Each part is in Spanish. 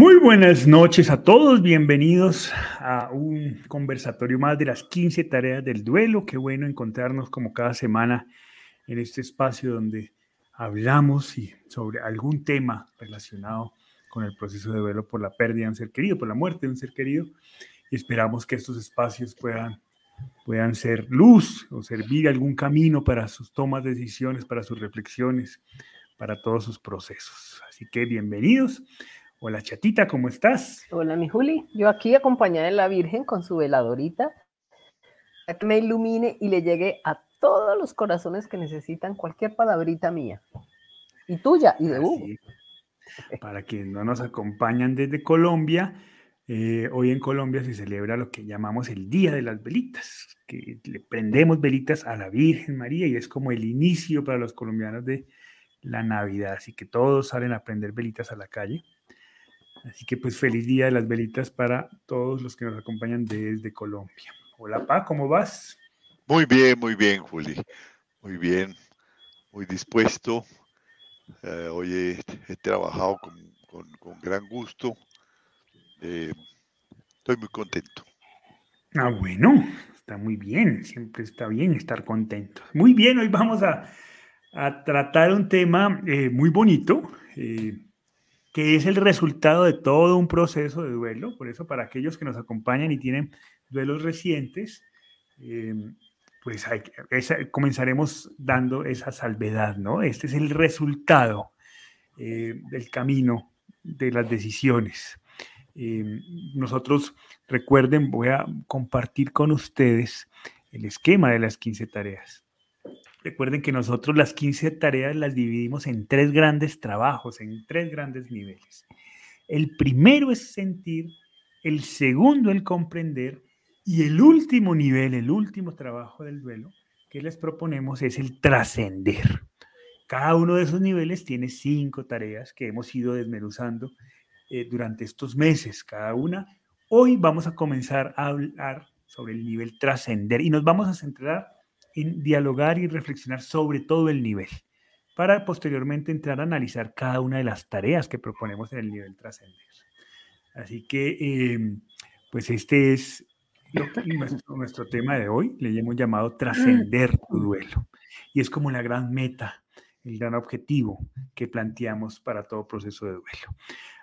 Muy buenas noches a todos, bienvenidos a un conversatorio más de las 15 tareas del duelo. Qué bueno encontrarnos como cada semana en este espacio donde hablamos sobre algún tema relacionado con el proceso de duelo por la pérdida de un ser querido, por la muerte de un ser querido. Y esperamos que estos espacios puedan, puedan ser luz o servir algún camino para sus tomas de decisiones, para sus reflexiones, para todos sus procesos. Así que bienvenidos. Hola chatita, ¿cómo estás? Hola mi Juli, yo aquí acompañada de la Virgen con su veladorita, que me ilumine y le llegue a todos los corazones que necesitan cualquier palabrita mía. Y tuya, y de Hugo. Para quienes no nos acompañan desde Colombia, eh, hoy en Colombia se celebra lo que llamamos el Día de las Velitas, que le prendemos velitas a la Virgen María y es como el inicio para los colombianos de la Navidad. Así que todos salen a prender velitas a la calle Así que pues feliz día de las velitas para todos los que nos acompañan desde Colombia. Hola Pa, ¿cómo vas? Muy bien, muy bien, Juli. Muy bien, muy dispuesto. Eh, hoy he, trabajado con, gran gusto. Eh, estoy muy contento. Ah, bueno, está muy bien, siempre está bien estar contento. Muy bien, hoy vamos a, tratar un tema eh, muy bonito que es el resultado de todo un proceso de duelo. Por eso, para aquellos que nos acompañan y tienen duelos recientes, eh, pues comenzaremos dando esa salvedad, ¿no? Este es el resultado eh, del camino de las decisiones. Eh, nosotros, recuerden, voy a compartir con ustedes el esquema de las 15 tareas. Recuerden que nosotros las 15 tareas las dividimos en tres grandes trabajos, en tres grandes niveles. El primero es sentir, el segundo el comprender y el último nivel, el último trabajo del duelo que les proponemos es el trascender. Cada uno de esos niveles tiene cinco tareas que hemos ido desmenuzando eh, durante estos meses, cada una. Hoy vamos a comenzar a hablar sobre el nivel trascender y nos vamos a centrar en dialogar y reflexionar sobre todo el nivel, para posteriormente entrar a analizar cada una de las tareas que proponemos en el nivel trascender. Así que, em, pues este es nuestro, nuestro, tema de hoy, le hemos llamado trascender tu duelo. Y es como la gran meta, el gran objetivo que planteamos para todo proceso de duelo.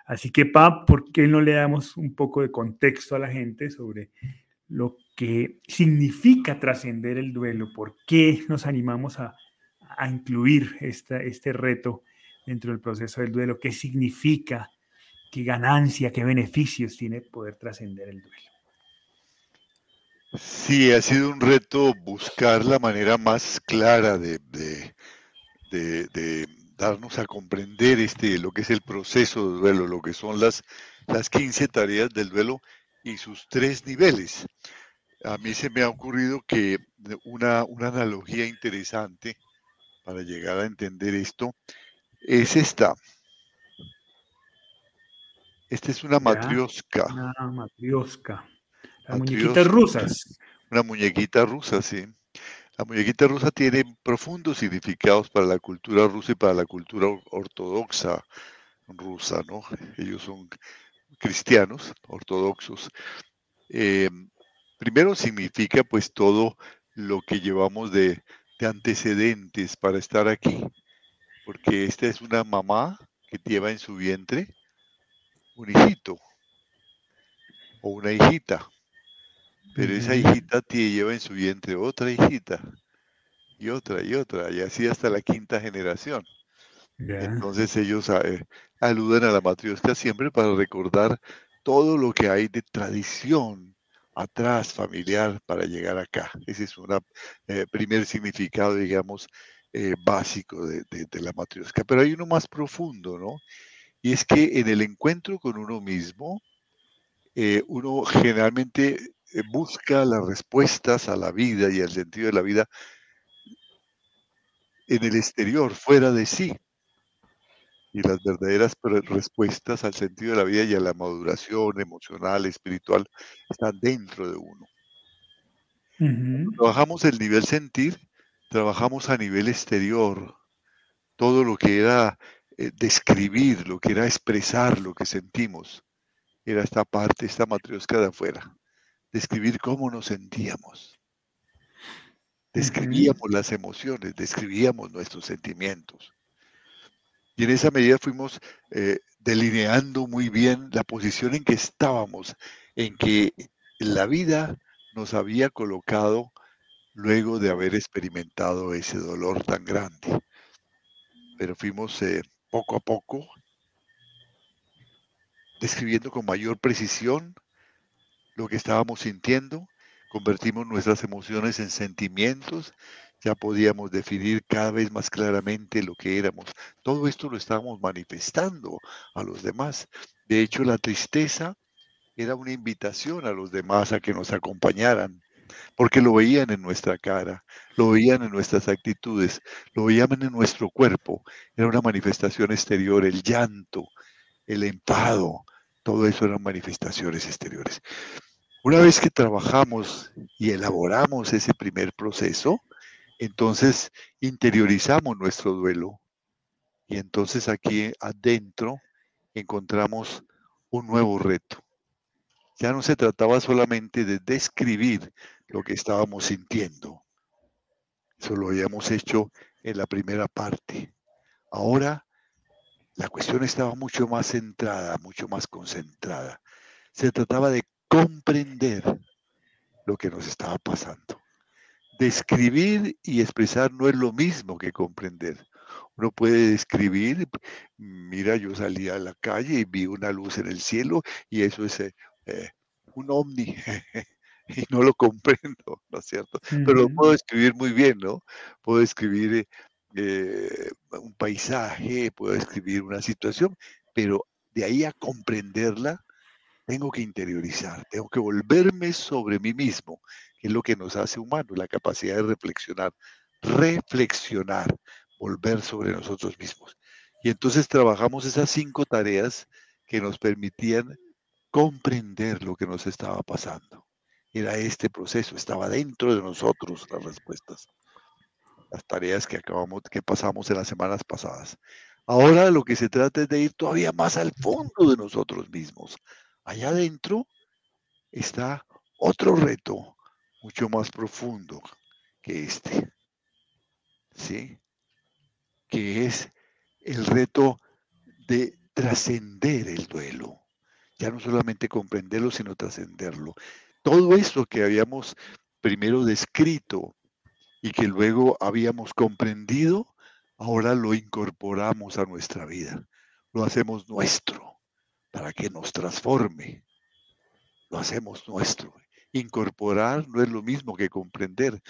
Así que, Pa, ¿por qué no le damos un poco de contexto a la gente sobre lo que significa trascender el duelo, por qué nos animamos a, incluir este reto dentro del proceso del duelo, qué significa, qué ganancia, qué beneficios tiene poder trascender el duelo. Sí, ha sido un reto buscar la manera más clara de, darnos a comprender este, lo que es el proceso de duelo, lo que son las, las 15 tareas del duelo y sus tres niveles. A mí se me ha ocurrido que una, analogía interesante para llegar a entender esto es esta. Esta es una matrioska. Una matrioska. Las muñequitas rusas. Una muñequita rusa, sí. La muñequita rusa tiene profundos significados para la cultura rusa y para la cultura ortodoxa rusa, ¿no? Ellos son cristianos ortodoxos. Eh, primero significa pues todo lo que llevamos de, antecedentes para estar aquí, porque esta es una mamá que lleva en su vientre un hijito o una hijita, pero esa hijita lleva en su vientre otra hijita y otra y otra, y así hasta la quinta generación. Entonces ellos eh, aluden a la matriosca siempre para recordar todo lo que hay de tradición atrás familiar para llegar acá. Ese es un eh, primer significado, digamos, eh, básico de, la matriosca. Pero hay uno más profundo, ¿no? Y es que en el encuentro con uno mismo, uno generalmente busca las respuestas a la vida y al sentido de la vida en el exterior, fuera de sí y las verdaderas respuestas al sentido de la vida y a la maduración emocional, espiritual, están dentro de uno. Trabajamos el nivel sentir, trabajamos a nivel exterior, todo lo que era eh, describir, lo que era expresar lo que sentimos. era esta parte, esta matriosca de afuera, describir cómo nos sentíamos. Describíamos las emociones, describíamos nuestros sentimientos. Y en esa medida fuimos eh, delineando muy bien la posición en que estábamos, en que la vida nos había colocado luego de haber experimentado ese dolor tan grande. Pero fuimos eh, poco a poco describiendo con mayor precisión lo que estábamos sintiendo, convertimos nuestras emociones en sentimientos, ya podíamos definir cada vez más claramente lo que éramos. Todo esto lo estábamos manifestando a los demás. De hecho, la tristeza era una invitación a los demás a que nos acompañaran porque lo veían en nuestra cara, lo veían en nuestras actitudes, lo veían en nuestro cuerpo. Era una manifestación exterior, el llanto, el enfado, todo eso eran manifestaciones exteriores. Una vez que trabajamos y elaboramos ese primer proceso, entonces interiorizamos nuestro duelo y entonces aquí adentro encontramos un nuevo reto. Ya no se trataba solamente de describir lo que estábamos sintiendo. Eso lo habíamos hecho en la primera parte. Ahora la cuestión estaba mucho más centrada, mucho más concentrada. Se trataba de comprender lo que nos estaba pasando. Describir y expresar no es lo mismo que comprender. Uno puede describir, mira, yo salí a la calle y vi una luz en el cielo y eso es eh, eh, un ovni y no lo comprendo, ¿no es cierto? Pero lo puedo escribir muy bien, ¿no? Puedo escribir eh, un paisaje, puedo escribir una situación, pero de ahí a comprenderla, tengo que interiorizar, tengo que volverme sobre mí mismo, que es lo que nos hace humanos, la capacidad de reflexionar, reflexionar, volver sobre nosotros mismos. Y entonces trabajamos esas cinco tareas que nos permitían comprender lo que nos estaba pasando. Era este proceso, estaba dentro de nosotros las respuestas, las tareas que acabamos, que pasamos en las semanas pasadas. Ahora lo que se trata es de ir todavía más al fondo de nosotros mismos. Allá adentro está otro reto mucho más profundo que este. ¿Sí? Que es el reto de trascender el duelo ya no solamente comprenderlo, sino trascenderlo. Todo eso que habíamos primero descrito y que luego habíamos comprendido, ahora lo incorporamos a nuestra vida, lo hacemos nuestro para que nos transforme, lo hacemos nuestro. Incorporar no es lo mismo que comprender.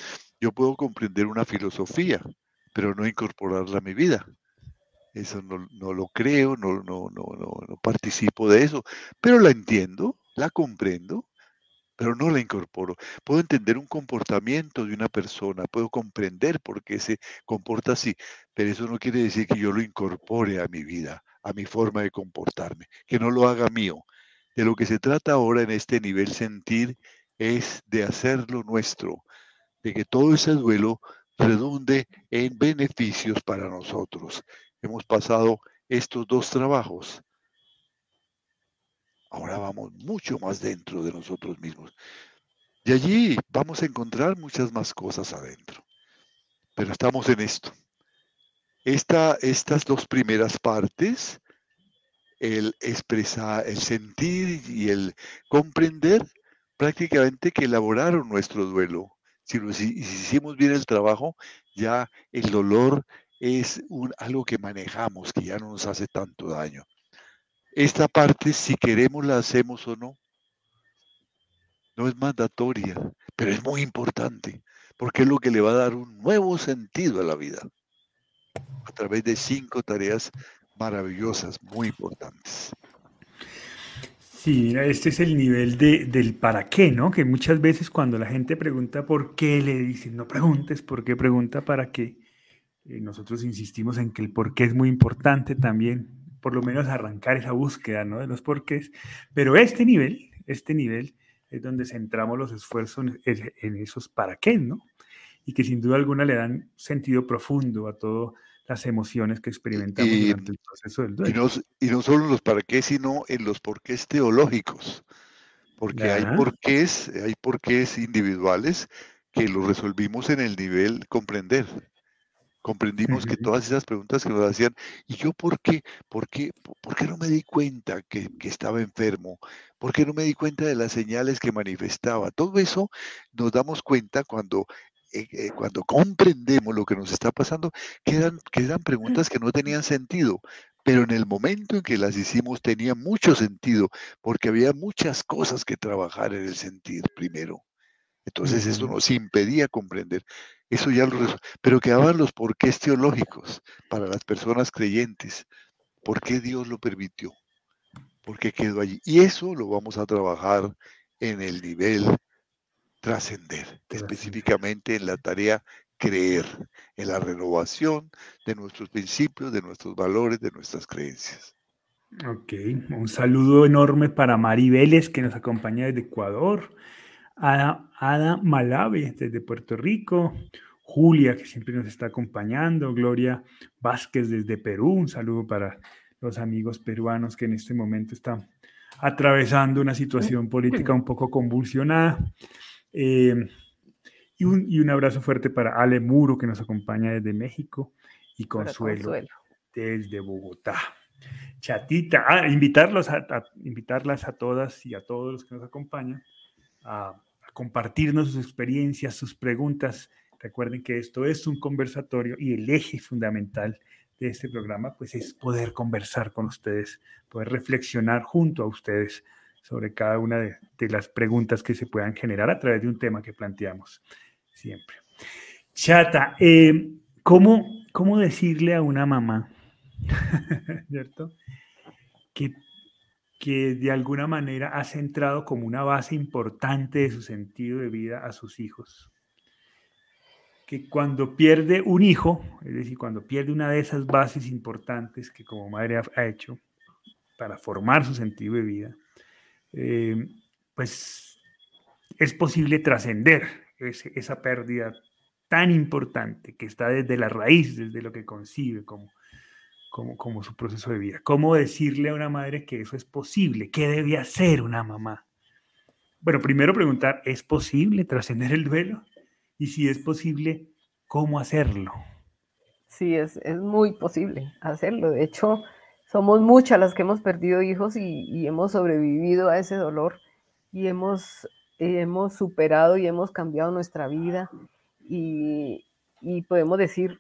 Yo puedo comprender una filosofía, pero no incorporarla a mi vida. Eso no, lo creo, no, no, no, no, participo de eso, pero la entiendo, la comprendo, pero no la incorporo. Puedo entender un comportamiento de una persona, puedo comprender por qué se comporta así, pero eso no quiere decir que yo lo incorpore a mi vida, a mi forma de comportarme, que no lo haga mío. De lo que se trata ahora en este nivel sentir es de hacerlo nuestro, de que todo ese duelo redunde en beneficios para nosotros hemos pasado estos dos trabajos. Ahora vamos mucho más dentro de nosotros mismos. Y allí vamos a encontrar muchas más cosas adentro. Pero estamos en esto. Esta, estas dos primeras partes, el expresar, el sentir y el comprender, prácticamente que elaboraron nuestro duelo. Si, si hicimos bien el trabajo, ya el dolor es un, algo que manejamos, que ya no nos hace tanto daño. Esta parte, si queremos, la hacemos o no. No es mandatoria, pero es muy importante, porque es lo que le va a dar un nuevo sentido a la vida, a través de cinco tareas maravillosas, muy importantes. Sí, este es el nivel de, del para qué, ¿no? Que muchas veces cuando la gente pregunta por qué, le dicen, no preguntes por qué, pregunta para qué. Eh, nosotros insistimos en que el porqué es muy importante también, por lo menos arrancar esa búsqueda ¿no? de los porqués, pero este nivel, este nivel es donde centramos los esfuerzos en, esos para qué, ¿no? Y que sin duda alguna le dan sentido profundo a todas las emociones que experimentamos durante el proceso del duelo. Y no, solo en los para qué, sino en los porqués teológicos, porque hay porqués, hay porqués individuales que los resolvimos en el nivel comprender. Comprendimos que todas esas preguntas que nos hacían, ¿y yo por qué? ¿Por qué, por qué no me di cuenta que, que estaba enfermo? ¿Por qué no me di cuenta de las señales que manifestaba? Todo eso nos damos cuenta cuando eh, eh, cuando comprendemos lo que nos está pasando, quedan, quedan preguntas que no tenían sentido, pero en el momento en que las hicimos tenía mucho sentido, porque había muchas cosas que trabajar en el sentir primero. Entonces eso nos impedía comprender. Eso ya lo Pero quedaban los porqués teológicos para las personas creyentes. ¿Por qué Dios lo permitió? ¿Por qué quedó allí? Y eso lo vamos a trabajar en el nivel trascender, específicamente en la tarea creer, en la renovación de nuestros principios, de nuestros valores, de nuestras creencias. Ok, un saludo enorme para Mari Vélez que nos acompaña desde Ecuador, Ada, Ada Malave desde Puerto Rico, Julia que siempre nos está acompañando, Gloria Vázquez desde Perú, un saludo para los amigos peruanos que en este momento están atravesando una situación política un poco convulsionada. Eh, y, un, abrazo fuerte para Ale Muro, que nos acompaña desde México, y Consuelo, desde Bogotá. Chatita, ah, invitarlos a, invitarlas a todas y a todos los que nos acompañan a, a compartirnos sus experiencias, sus preguntas. Recuerden que esto es un conversatorio y el eje fundamental de este programa pues es poder conversar con ustedes, poder reflexionar junto a ustedes sobre cada una de, las preguntas que se puedan generar a través de un tema que planteamos siempre. Chata, eh, ¿cómo, ¿cómo decirle a una mamá, ¿cierto? Que, que de alguna manera ha centrado como una base importante de su sentido de vida a sus hijos. Que cuando pierde un hijo, es decir, cuando pierde una de esas bases importantes que como madre ha hecho para formar su sentido de vida, eh, pues es posible trascender esa pérdida tan importante que está desde la raíz, desde lo que concibe como, como, su proceso de vida. ¿Cómo decirle a una madre que eso es posible? ¿Qué debe hacer una mamá? Bueno, primero preguntar, ¿es posible trascender el duelo? Y si es posible, ¿cómo hacerlo? Sí, es, es muy posible hacerlo. De hecho, somos muchas las que hemos perdido hijos y, hemos sobrevivido a ese dolor y hemos, hemos superado y hemos cambiado nuestra vida y, podemos decir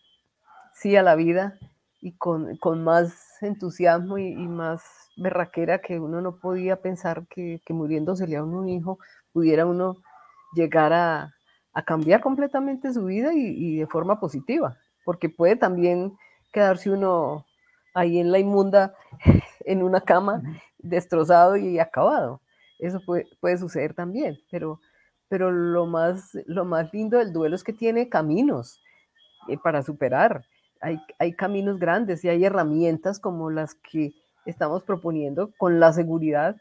sí a la vida y con, más entusiasmo y, más berraquera que uno no podía pensar que, que muriéndosele a uno un hijo pudiera uno llegar a, cambiar completamente su vida y, de forma positiva, porque puede también quedarse uno ahí en la inmunda, en una cama, destrozado y acabado. Eso puede, puede suceder también, pero, pero lo, más, lo más lindo del duelo es que tiene caminos eh, para superar. Hay, hay caminos grandes y hay herramientas como las que estamos proponiendo con la seguridad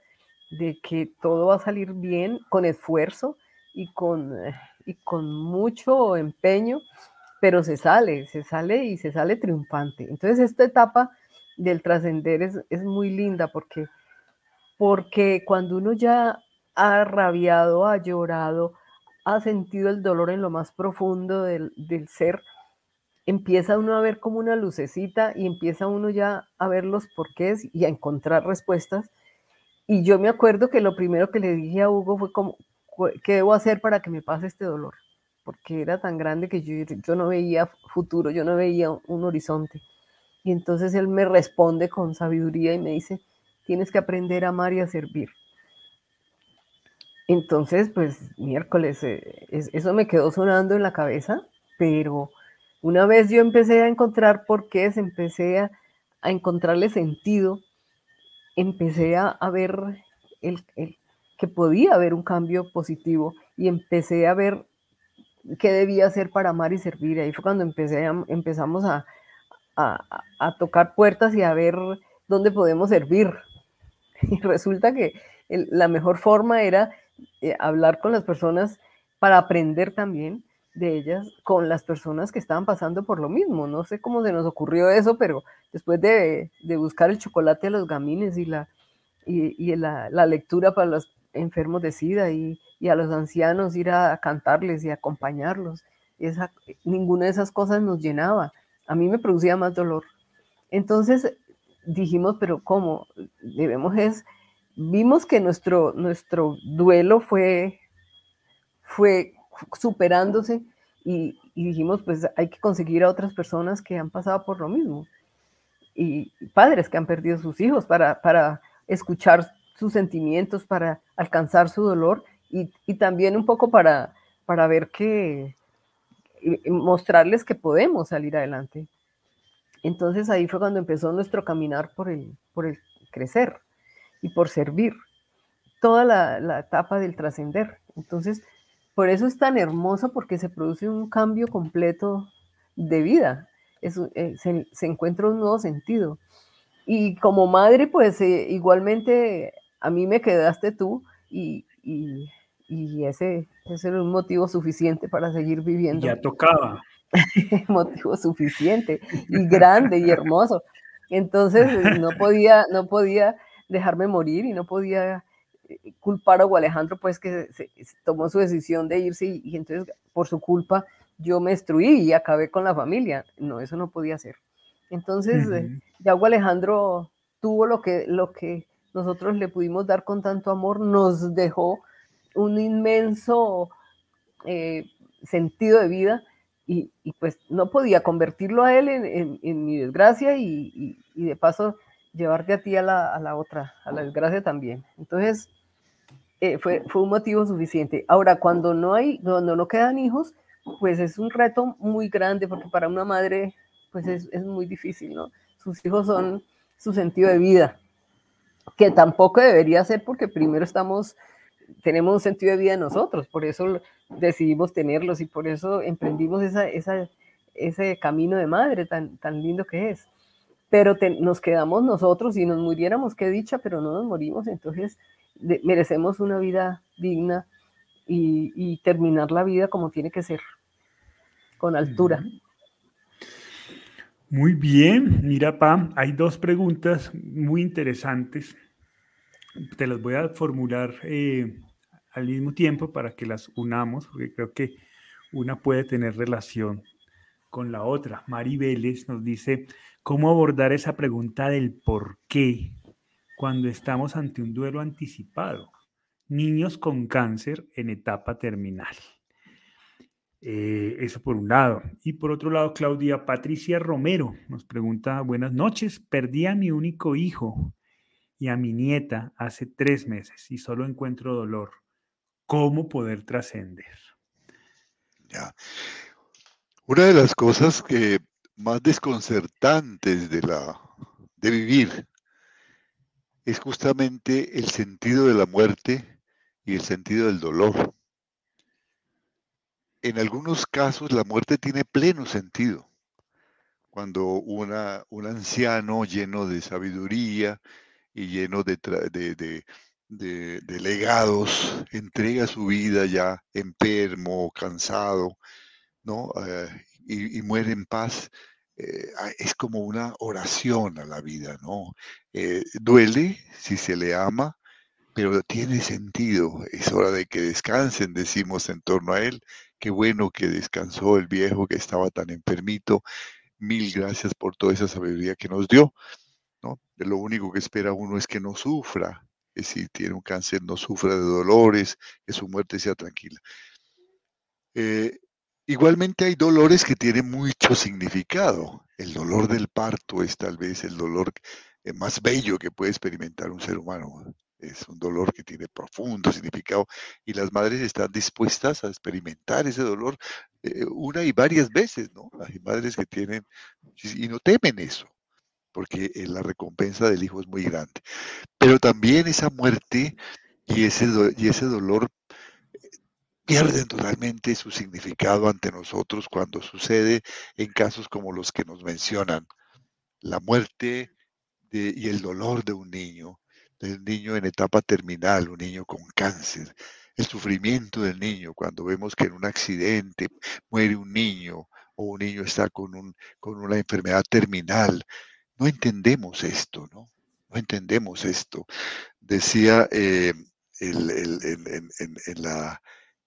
de que todo va a salir bien con esfuerzo y con, y con mucho empeño, pero se sale, se sale y se sale triunfante. Entonces esta etapa del trascender es, muy linda porque, porque cuando uno ya ha rabiado, ha llorado, ha sentido el dolor en lo más profundo del, ser, empieza uno a ver como una lucecita y empieza uno ya a ver los porqués y a encontrar respuestas. Y yo me acuerdo que lo primero que le dije a Hugo fue como, ¿qué debo hacer para que me pase este dolor? Porque era tan grande que yo, no veía futuro, yo no veía un horizonte. Y entonces él me responde con sabiduría y me dice, tienes que aprender a amar y a servir. Entonces, pues miércoles, eh, eso me quedó sonando en la cabeza, pero una vez yo empecé a encontrar por qué, empecé a, encontrarle sentido, empecé a, ver el, que podía haber un cambio positivo y empecé a ver qué debía hacer para amar y servir. Ahí fue cuando empecé empezamos a, a, tocar puertas y a ver dónde podemos servir. Y resulta que la mejor forma era eh, hablar con las personas para aprender también de ellas con las personas que estaban pasando por lo mismo. No sé cómo se nos ocurrió eso, pero después de, buscar el chocolate a los gamines y la, y, la, lectura para los enfermos de SIDA y, a los ancianos ir a cantarles y acompañarlos, esa, ninguna de esas cosas nos llenaba. A mí me producía más dolor. Entonces dijimos, pero ¿cómo? Debemos es, vimos que nuestro, nuestro duelo fue, fue superándose y, dijimos, pues hay que conseguir a otras personas que han pasado por lo mismo y padres que han perdido sus hijos para, para escuchar sus sentimientos, para alcanzar su dolor y, también un poco para, para ver que, mostrarles que podemos salir adelante. Entonces ahí fue cuando empezó nuestro caminar por el, por el crecer y por servir, toda la, la etapa del trascender. Entonces, por eso es tan hermoso porque se produce un cambio completo de vida, eh, se, encuentra un nuevo sentido. Y como madre, pues eh, igualmente a mí me quedaste tú y, ese, ese era un motivo suficiente para seguir viviendo. Ya tocaba. motivo suficiente y grande y hermoso. Entonces no podía, no podía dejarme morir y no podía culpar a Hugo Alejandro, pues que se, tomó su decisión de irse y, entonces por su culpa yo me destruí y acabé con la familia. No, eso no podía ser. Entonces, eh, ya Hugo Alejandro tuvo lo que, lo que nosotros le pudimos dar con tanto amor, nos dejó un inmenso eh, sentido de vida y, pues no podía convertirlo a él en, mi desgracia y, de paso llevarte a ti a la, a la, otra, a la desgracia también. Entonces, eh, fue, fue un motivo suficiente. Ahora, cuando no hay, cuando no quedan hijos, pues es un reto muy grande, porque para una madre, pues es, es muy difícil, ¿no? Sus hijos son su sentido de vida, que tampoco debería ser porque primero estamos, tenemos un sentido de vida nosotros, por eso decidimos tenerlos y por eso emprendimos esa, esa, ese camino de madre tan, tan lindo que es. Pero nos quedamos nosotros y nos muriéramos, qué dicha, pero no nos morimos, entonces merecemos una vida digna y, terminar la vida como tiene que ser, con altura. Muy bien, mira, Pam, hay dos preguntas muy interesantes. Te las voy a formular eh, al mismo tiempo para que las unamos, porque creo que una puede tener relación con la otra. Mari Vélez nos dice, ¿cómo abordar esa pregunta del por qué cuando estamos ante un duelo anticipado. Niños con cáncer en etapa terminal. Eh, eso por un lado. Y por otro lado, Claudia Patricia Romero nos pregunta, buenas noches, perdí a mi único hijo y a mi nieta hace tres meses y solo encuentro dolor. ¿Cómo poder trascender? Ya. Una de las cosas que más desconcertantes de la de vivir es justamente el sentido de la muerte y el sentido del dolor. En algunos casos la muerte tiene pleno sentido. Cuando una, un anciano lleno de sabiduría y lleno de, de, legados entrega su vida ya enfermo, cansado, ¿no? Eh, y, muere en paz, eh, es como una oración a la vida, ¿no? Eh, duele si se le ama, pero tiene sentido. Es hora de que descansen, decimos en torno a él. Qué bueno que descansó el viejo que estaba tan enfermito. Mil gracias por toda esa sabiduría que nos dio. ¿no? Lo único que espera uno es que no sufra, que si tiene un cáncer no sufra de dolores, que su muerte sea tranquila. Eh, Igualmente hay dolores que tienen mucho significado. El dolor del parto es tal vez el dolor eh, más bello que puede experimentar un ser humano. Es un dolor que tiene profundo significado y las madres están dispuestas a experimentar ese dolor eh, una y varias veces, ¿no? Hay madres que tienen y no temen eso, porque eh, la recompensa del hijo es muy grande. Pero también esa muerte y ese, y ese dolor pierden totalmente su significado ante nosotros cuando sucede en casos como los que nos mencionan. La muerte y el dolor de un niño, de un niño en etapa terminal, un niño con cáncer. el sufrimiento del niño, cuando vemos que en un accidente muere un niño o un niño está con, un, con una enfermedad terminal. No entendemos esto, ¿no? No entendemos esto. Decía eh, en, la,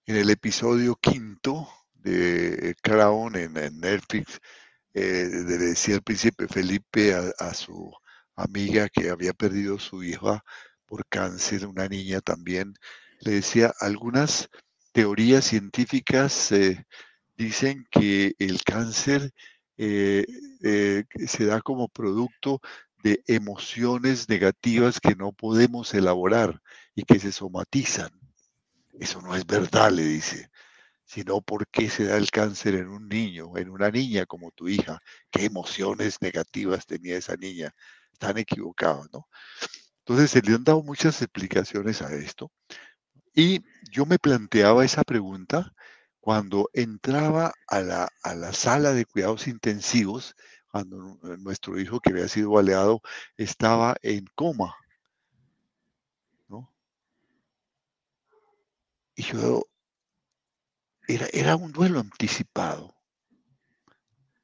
en el episodio quinto de Crown en, Netflix, eh, le decía el príncipe Felipe a, su amiga que había perdido su hija por cáncer, una niña también, le decía, algunas teorías científicas eh, dicen que el cáncer eh, se da como producto de emociones negativas que no podemos elaborar y que se somatizan. Eso no es verdad, le dice, sino por qué se da el cáncer en un niño, en una niña como tu hija. ¿Qué emociones negativas tenía esa niña? Están equivocados, ¿no? Entonces se le han dado muchas explicaciones a esto. Y yo me planteaba esa pregunta cuando entraba a la, a la sala de cuidados intensivos cuando nuestro hijo que había sido baleado estaba en coma. Y yo, era, era un duelo anticipado.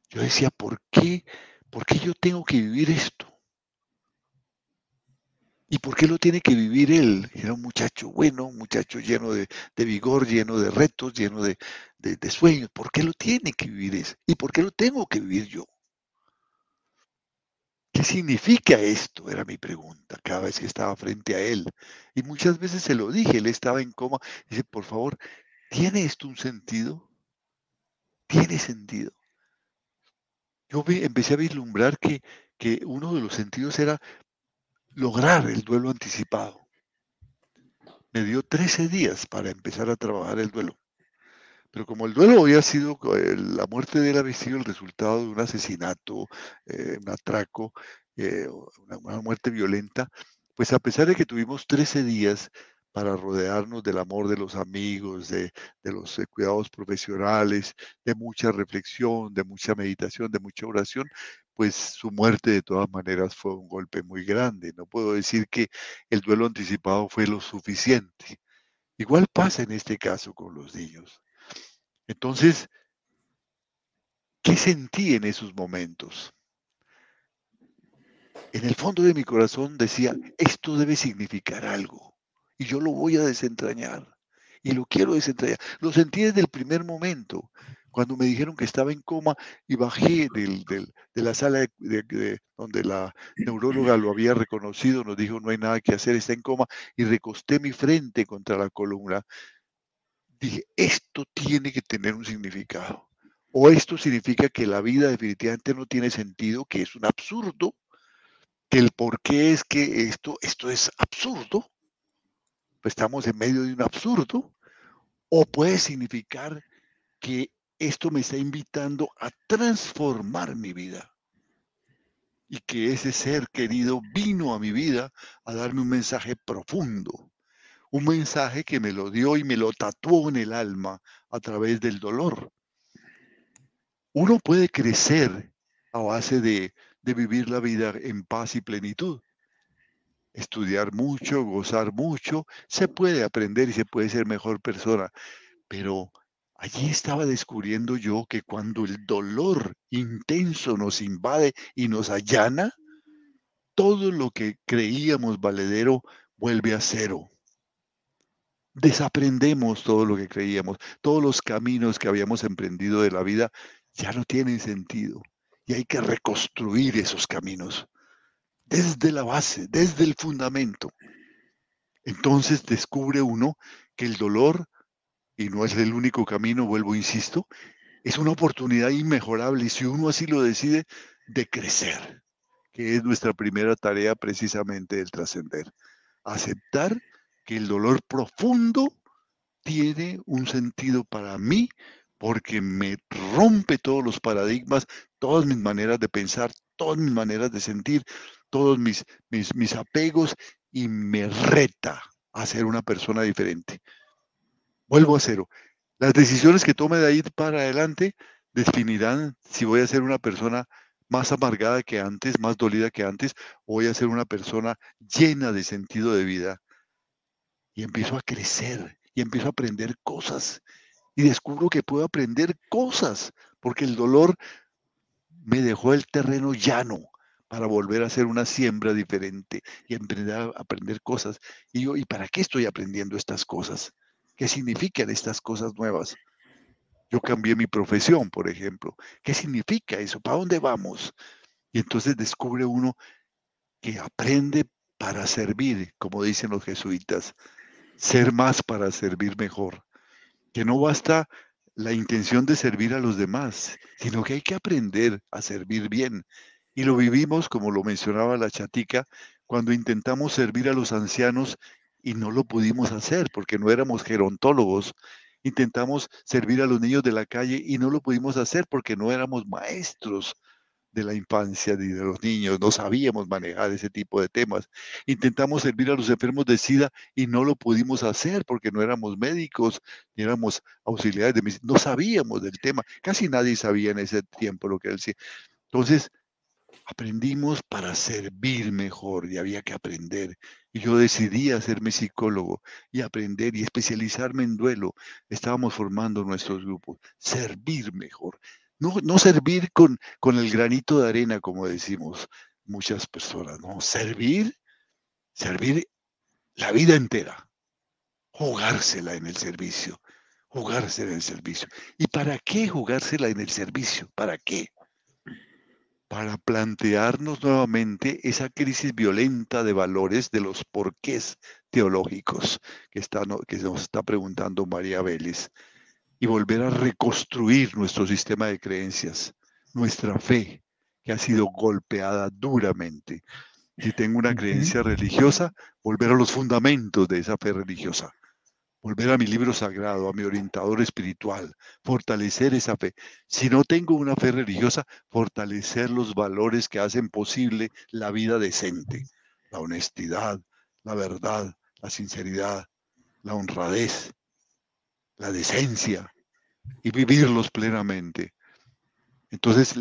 Yo decía, ¿por qué? ¿Por qué yo tengo que vivir esto? ¿Y por qué lo tiene que vivir él? Era un muchacho bueno, un muchacho lleno de, vigor, lleno de retos, lleno de, de, sueños. ¿Por qué lo tiene que vivir eso? ¿Y por qué lo tengo que vivir yo? ¿Qué significa esto? Era mi pregunta cada vez que estaba frente a él. Y muchas veces se lo dije, él estaba en coma. Dice, por favor, ¿tiene esto un sentido? ¿Tiene sentido? Yo empecé a vislumbrar que, que uno de los sentidos era lograr el duelo anticipado. Me dio 13 días para empezar a trabajar el duelo. Pero como el duelo había sido, eh, la muerte de él había sido el resultado de un asesinato, eh, un atraco, eh, una, muerte violenta, pues a pesar de que tuvimos 13 días para rodearnos del amor de los amigos, de, los cuidados profesionales, de mucha reflexión, de mucha meditación, de mucha oración, pues su muerte de todas maneras fue un golpe muy grande. No puedo decir que el duelo anticipado fue lo suficiente. Igual pasa en este caso con los niños. Entonces, ¿qué sentí en esos momentos? En el fondo de mi corazón decía, esto debe significar algo y yo lo voy a desentrañar y lo quiero desentrañar. Lo sentí desde el primer momento, cuando me dijeron que estaba en coma y bajé de la sala donde la neuróloga lo había reconocido, nos dijo no hay nada que hacer, está en coma y recosté mi frente contra la columna dije, esto tiene que tener un significado. O esto significa que la vida definitivamente no tiene sentido, que es un absurdo, que el por qué es que esto, esto es absurdo, estamos en medio de un absurdo, o puede significar que esto me está invitando a transformar mi vida y que ese ser querido vino a mi vida a darme un mensaje profundo un mensaje que me lo dio y me lo tatuó en el alma a través del dolor. Uno puede crecer a base de, vivir la vida en paz y plenitud. Estudiar mucho, gozar mucho, se puede aprender y se puede ser mejor persona, pero allí estaba descubriendo yo que cuando el dolor intenso nos invade y nos allana, todo lo que creíamos valedero vuelve a cero. Desaprendemos todo lo que creíamos, todos los caminos que habíamos emprendido de la vida ya no tienen sentido y hay que reconstruir esos caminos desde la base, desde el fundamento. Entonces descubre uno que el dolor, y no es el único camino, vuelvo, insisto, es una oportunidad inmejorable y si uno así lo decide, de crecer, que es nuestra primera tarea precisamente el trascender. Aceptar que el dolor profundo tiene un sentido para mí porque me rompe todos los paradigmas, todas mis maneras de pensar, todas mis maneras de sentir, todos mis, mis, mis apegos y me reta a ser una persona diferente. Vuelvo a cero. Las decisiones que tome de ahí para adelante definirán si voy a ser una persona más amargada que antes, más dolida que antes, o voy a ser una persona llena de sentido de vida, y empiezo a crecer y empiezo a aprender cosas. Y descubro que puedo aprender cosas, porque el dolor me dejó el terreno llano para volver a hacer una siembra diferente y aprender aprender cosas. Y yo, ¿y para qué estoy aprendiendo estas cosas? ¿Qué significan estas cosas nuevas? Yo cambié mi profesión, por ejemplo. ¿Qué significa eso? ¿Para dónde vamos? Y entonces descubre uno que aprende para servir, como dicen los jesuitas, ser más para servir mejor. Que no basta la intención de servir a los demás, sino que hay que aprender a servir bien. Y lo vivimos, como lo mencionaba la chatica, cuando intentamos servir a los ancianos y no lo pudimos hacer porque no éramos gerontólogos Intentamos servir a los niños de la calle y no lo pudimos hacer porque no éramos maestros de la infancia ni de los niños, no sabíamos manejar ese tipo de temas. Intentamos servir a los enfermos de SIDA y no lo pudimos hacer porque no éramos médicos ni éramos auxiliares de medicina, no sabíamos del tema. Casi nadie sabía en ese tiempo lo que él decía. Entonces, aprendimos para servir mejor y había que aprender. Y yo decidí hacerme psicólogo y aprender y especializarme en duelo. Estábamos formando nuestros grupos. Servir mejor. No, no servir con, con el granito de arena, como decimos muchas personas. No, servir, servir la vida entera. Jugársela en el servicio. Jugársela en el servicio. ¿Y para qué jugársela en el servicio? ¿Para qué? Para plantearnos nuevamente esa crisis violenta de valores de los porqués teológicos que, que nos está preguntando María Vélez y volver a reconstruir nuestro sistema de creencias, nuestra fe que ha sido golpeada duramente. Si tengo una creencia religiosa, volver a los fundamentos de esa fe religiosa volver a mi libro sagrado, a mi orientador espiritual, fortalecer esa fe. Si no tengo una fe religiosa, fortalecer los valores que hacen posible la vida decente, la honestidad, la verdad, la sinceridad, la honradez, la decencia y vivirlos plenamente. Entonces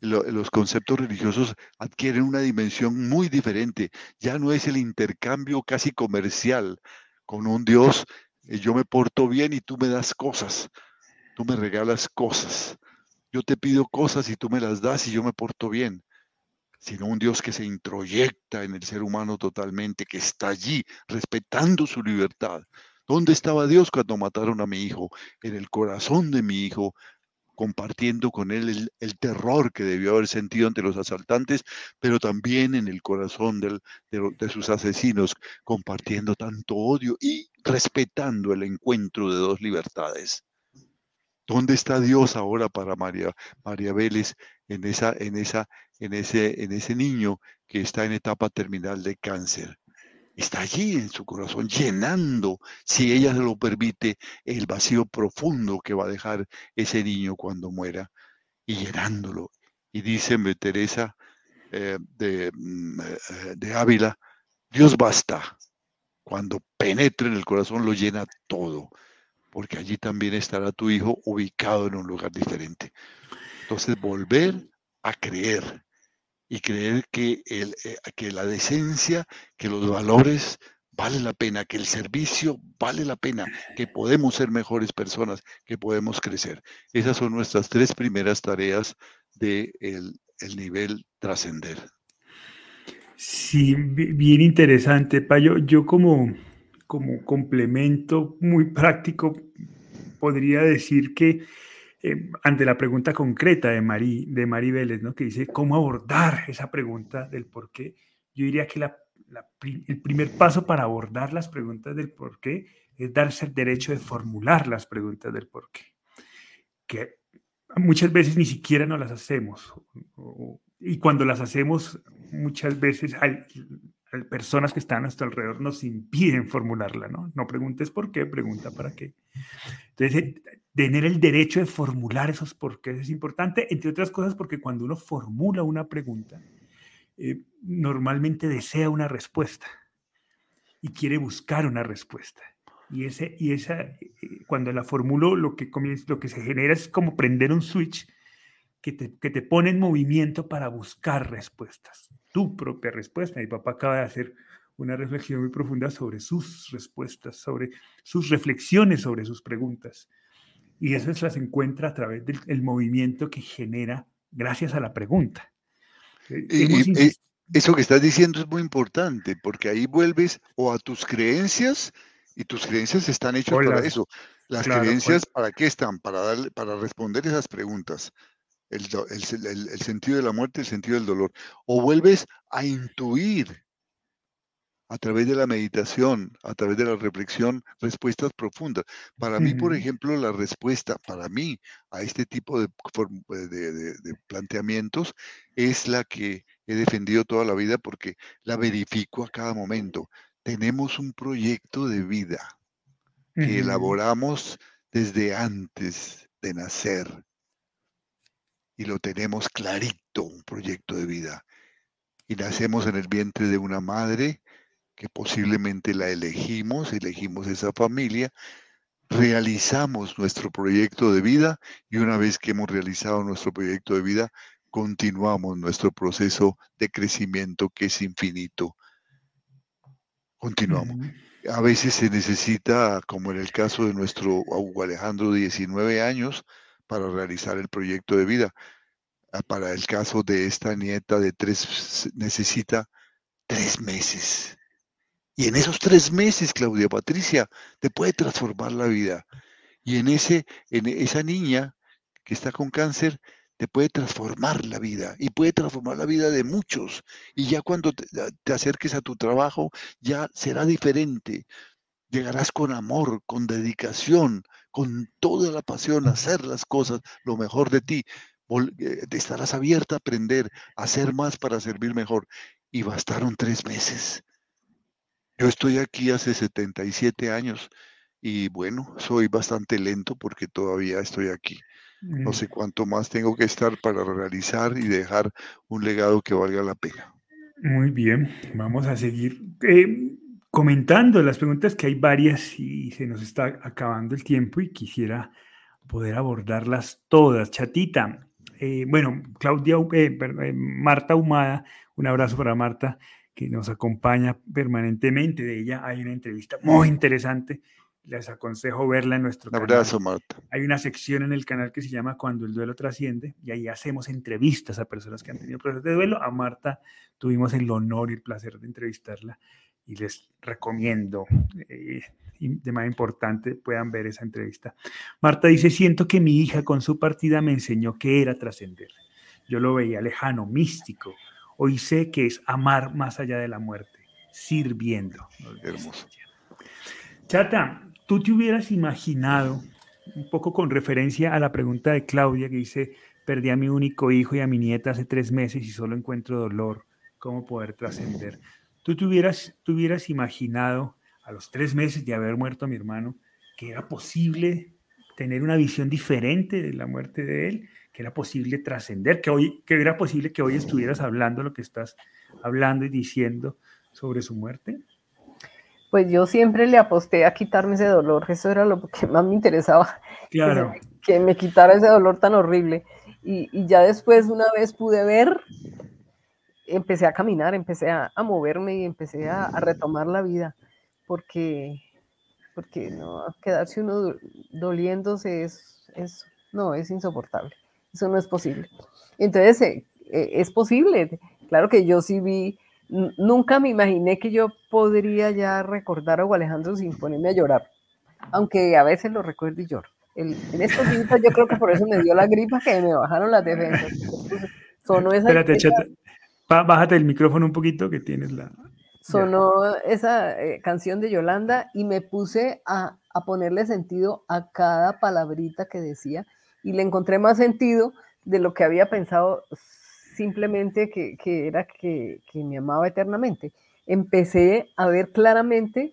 los conceptos religiosos adquieren una dimensión muy diferente. Ya no es el intercambio casi comercial con un Dios yo me porto bien y tú me das cosas, tú me regalas cosas. Yo te pido cosas y tú me las das y yo me porto bien. Sino un Dios que se introyecta en el ser humano totalmente, que está allí respetando su libertad. ¿Dónde estaba Dios cuando mataron a mi hijo? En el corazón de mi hijo, compartiendo con él el, terror que debió haber sentido ante los asaltantes, pero también en el corazón de, sus asesinos, compartiendo tanto odio y respetando el encuentro de dos libertades. ¿Dónde está Dios ahora para María, María Vélez en, en, en, ese, en ese niño que está en etapa terminal de cáncer? Está allí en su corazón, llenando, si ella se lo permite, el vacío profundo que va a dejar ese niño cuando muera y llenándolo. Y dice Teresa eh, de, mm, eh, de Ávila, Dios basta. Cuando penetre en el corazón lo llena todo, porque allí también estará tu hijo ubicado en un lugar diferente. Entonces, volver a creer y creer que, el, eh, que la decencia, que los valores valen la pena, que el servicio vale la pena, que podemos ser mejores personas, que podemos crecer. Esas son nuestras tres primeras tareas del de el nivel trascender. Sí, bien interesante, Payo. Yo como, como complemento muy práctico podría decir que eh, ante la pregunta concreta de Mari, de Mari Vélez, ¿no? que dice cómo abordar esa pregunta del por qué, yo diría que el primer paso para abordar las preguntas del por qué es darse el derecho de formular las preguntas del por qué, que muchas veces ni siquiera nos las hacemos. Y cuando las hacemos, muchas veces personas que están a nuestro alrededor nos impiden formularla, ¿no? No preguntes por qué, pregunta para qué. Entonces, tener el derecho de formular esos porqués es importante, entre otras cosas porque cuando uno formula una pregunta, eh, normalmente desea una respuesta y quiere buscar una respuesta. Y, ese, y esa, eh, cuando la formulo, lo que, comienza, lo que se genera es como prender un switch que te, que te pone en movimiento para buscar respuestas, tu propia respuesta. Mi papá acaba de hacer una reflexión muy profunda sobre sus respuestas, sobre sus reflexiones sobre sus preguntas. Y esas las encuentra a través del movimiento que genera gracias a la pregunta. Eh, y, eso que estás diciendo es muy importante, porque ahí vuelves o a tus creencias, y tus creencias están hechas para eso. Las creencias, ¿para qué están? Para, darle, para responder esas preguntas. El, el, sentido de la muerte, el sentido del dolor. O vuelves a intuir a través de la meditación, a través de la reflexión, respuestas profundas. Para mí, por ejemplo, la respuesta para mí a este tipo de, de, planteamientos es la que he defendido toda la vida porque la verifico a cada momento. Tenemos un proyecto de vida que elaboramos desde antes de nacer y lo tenemos clarito, un proyecto de vida. Y nacemos en el vientre de una madre que posiblemente la elegimos, elegimos esa familia, realizamos nuestro proyecto de vida y una vez que hemos realizado nuestro proyecto de vida, continuamos nuestro proceso de crecimiento que es infinito. Continuamos. A veces se necesita, como en el caso de nuestro Hugo Alejandro, 19 años para realizar el proyecto de vida. Ah, para el caso de esta nieta de tres, necesita tres meses. Y en esos tres meses, Claudia Patricia, te puede transformar la vida. Y en, ese, en esa niña que está con cáncer, te puede transformar la vida y puede transformar la vida de muchos. Y ya cuando te, te, acerques a tu trabajo, ya será diferente. Llegarás con amor, con dedicación, con toda la pasión a hacer las cosas, lo mejor de ti. Eh, te estarás abierta a aprender, a hacer más para servir mejor. Y bastaron tres meses. Yo estoy aquí hace 77 años y bueno, soy bastante lento porque todavía estoy aquí. No sé cuánto más tengo que estar para realizar y dejar un legado que valga la pena. Muy bien, vamos a seguir eh, comentando las preguntas que hay varias y se nos está acabando el tiempo y quisiera poder abordarlas todas. Chatita, eh, bueno, Claudia, eh, Marta Humada, un abrazo para Marta que nos acompaña permanentemente. De ella hay una entrevista muy interesante. Les aconsejo verla en nuestro Un abrazo, Marta. Hay una sección en el canal que se llama Cuando el duelo trasciende y ahí hacemos entrevistas a personas que han tenido procesos de duelo. A Marta tuvimos el honor y el placer de entrevistarla y les recomiendo eh, de manera importante puedan ver esa entrevista. Marta dice, siento que mi hija con su partida me enseñó que era trascender. Yo lo veía lejano, místico, Hoy sé que es amar más allá de la muerte, sirviendo. Hermoso. Chata, tú te hubieras imaginado, un poco con referencia a la pregunta de Claudia que dice, perdí a mi único hijo y a mi nieta hace tres meses y solo encuentro dolor, ¿cómo poder trascender? ¿Tú te hubieras, te hubieras imaginado a los tres meses de haber muerto a mi hermano que era posible tener una visión diferente de la muerte de él? que era posible trascender, que hoy, que era posible que hoy estuvieras hablando lo que estás hablando y diciendo sobre su muerte? Pues yo siempre le aposté a quitarme ese dolor, eso era lo que más me interesaba. Claro. Que, me quitara ese dolor tan horrible. Y, y, ya después, una vez pude ver, empecé a caminar, empecé a, a moverme y empecé a, a, retomar la vida, porque, porque no, quedarse uno doliéndose es, es, no, es insoportable. Eso no es posible. Entonces, eh, eh, es posible. Claro que yo sí vi, nunca me imaginé que yo podría ya recordar a Alejandro sin ponerme a llorar, aunque a veces lo recuerdo y lloro. en estos días yo creo que por eso me dio la gripa, que me bajaron las defensas. sonó esa Espérate, chata, bájate el micrófono un poquito que tienes la... Sonó esa eh, canción de Yolanda y me puse a, a ponerle sentido a cada palabrita que decía y le encontré más sentido de lo que había pensado simplemente que, era que, me amaba eternamente. Empecé a ver claramente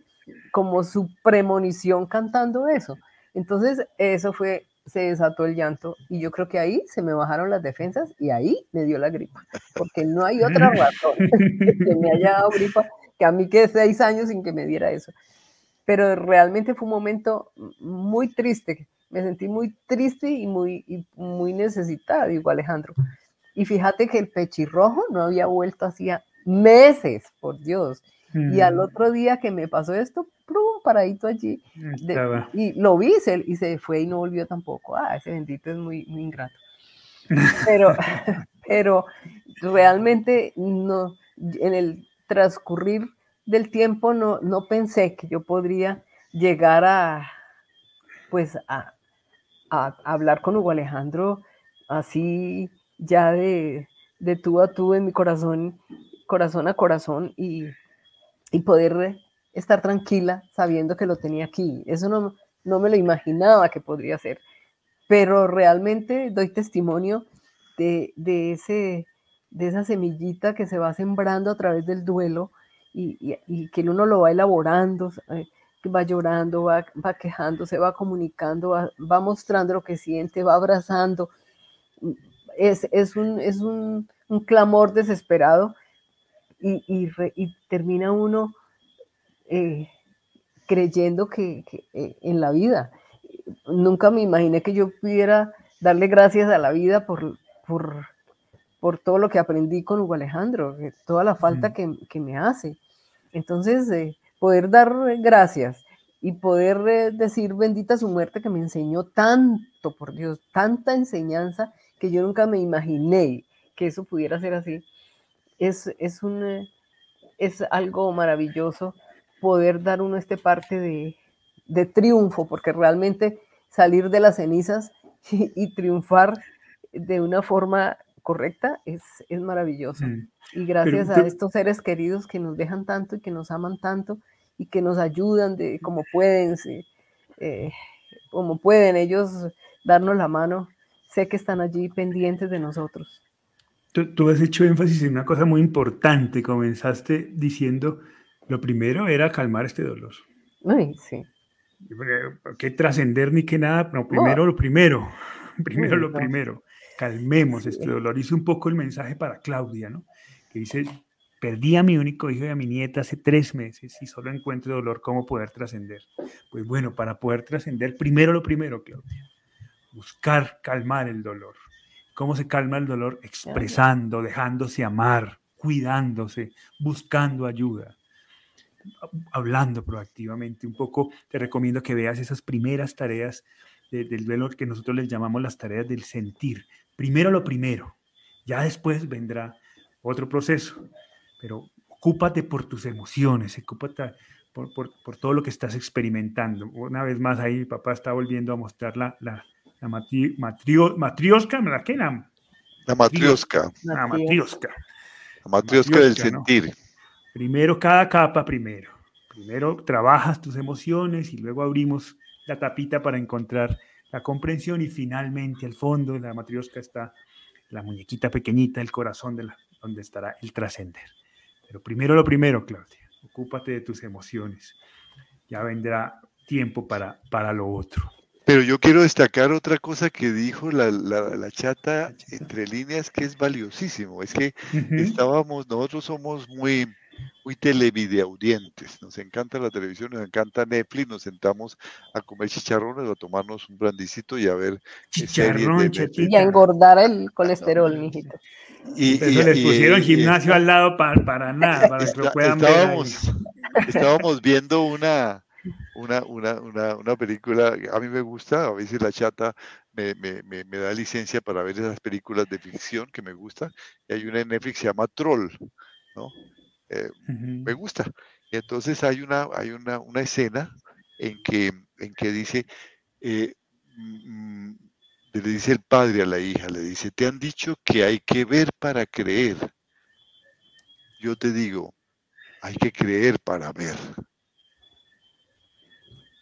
como su premonición cantando eso. Entonces, eso fue, se desató el llanto y yo creo que ahí se me bajaron las defensas y ahí me dio la gripa, porque no hay otra razón que me haya dado gripa que a mí que seis años sin que me diera eso. Pero realmente fue un momento muy triste me sentí muy triste y muy, muy necesitada, digo Alejandro. Y fíjate que el pechirrojo no había vuelto hacía meses, por Dios. Y al otro día que me pasó esto, ¡prum! paradito allí. y lo vi y se fue y no volvió tampoco. Ah, ese bendito es muy, muy ingrato. Pero, pero realmente no, en el transcurrir del tiempo no, no pensé que yo podría llegar a, pues, a, a hablar con Hugo Alejandro así ya de, de tú a tú en mi corazón, corazón a corazón y, y poder estar tranquila sabiendo que lo tenía aquí. Eso no, no me lo imaginaba que podría ser, pero realmente doy testimonio de, de, ese, de esa semillita que se va sembrando a través del duelo y, y, que uno lo va elaborando, eh, va llorando, va, va quejándose, va comunicando, va, va, mostrando lo que siente, va abrazando. Es, es, un, es un, un, clamor desesperado y, y termina uno eh, creyendo que, que eh, en la vida. Nunca me imaginé que yo pudiera darle gracias a la vida por, por, por todo lo que aprendí con Hugo Alejandro, toda la falta que, que, me hace. Entonces, eh, poder dar gracias y poder eh, decir bendita su muerte que me enseñó tanto, por Dios, tanta enseñanza que yo nunca me imaginé que eso pudiera ser así. Es, es, un, eh, es algo maravilloso poder dar uno este parte de, de triunfo, porque realmente salir de las cenizas y, y triunfar de una forma correcta es, es maravilloso. Mm. Y gracias a estos seres queridos que nos dejan tanto y que nos aman tanto y que nos ayudan de como pueden, eh, como pueden ellos darnos la mano, sé que están allí pendientes de nosotros. Tú, tú, has hecho énfasis en una cosa muy importante. Comenzaste diciendo, lo primero era calmar este dolor. Ay, sí. Que trascender ni que nada, pero primero lo primero. Primero lo primero calmemos este dolor. Hice un poco el mensaje para Claudia, ¿no? Que dice, perdí a mi único hijo y a mi nieta hace tres meses y solo encuentro dolor, ¿cómo poder trascender? Pues bueno, para poder trascender, primero lo primero, Claudia, buscar calmar el dolor. ¿Cómo se calma el dolor? Expresando, dejándose amar, cuidándose, buscando ayuda hablando proactivamente. Un poco te recomiendo que veas esas primeras tareas del duelo que nosotros les llamamos las tareas del sentir, primero lo primero, ya después vendrá otro proceso, pero ocúpate por tus emociones, ocúpate por, por, por todo lo que estás experimentando. Una vez más ahí, papá está volviendo a mostrar la, la, la matri, matrio, matriosca, ¿la qué? La, la matriosca. La matriosca. La matriosca del sentir. Primero cada capa, primero. Primero trabajas tus emociones y luego abrimos la tapita para encontrar la comprensión y finalmente al fondo de la matriosca está la muñequita pequeñita, el corazón de la, donde estará el trascender. Pero primero lo primero, Claudia, ocúpate de tus emociones. Ya vendrá tiempo para, para lo otro. Pero yo quiero destacar otra cosa que dijo la, la, la chata entre líneas que es valiosísimo. Es que uh -huh. estábamos, nosotros somos muy muy televideaudientes. Nos encanta la televisión, nos encanta Netflix, nos sentamos a comer chicharrones, a tomarnos un brandicito y a ver Chicharrón, y a engordar el colesterol, mijito. Y, y, les pusieron y, gimnasio al lado para, para nada, para que lo puedan estábamos, ver. Estábamos viendo una, una, una, una, una, película, a mí me gusta, a veces la chata me, me, me, me, da licencia para ver esas películas de ficción que me gusta, y hay una en Netflix que se llama Troll, ¿no? Eh, uh -huh. me gusta. Y entonces hay una, hay una, una escena en que, en que dice, eh, mm, le dice el padre a la hija, le dice, te han dicho que hay que ver para creer. Yo te digo, hay que creer para ver.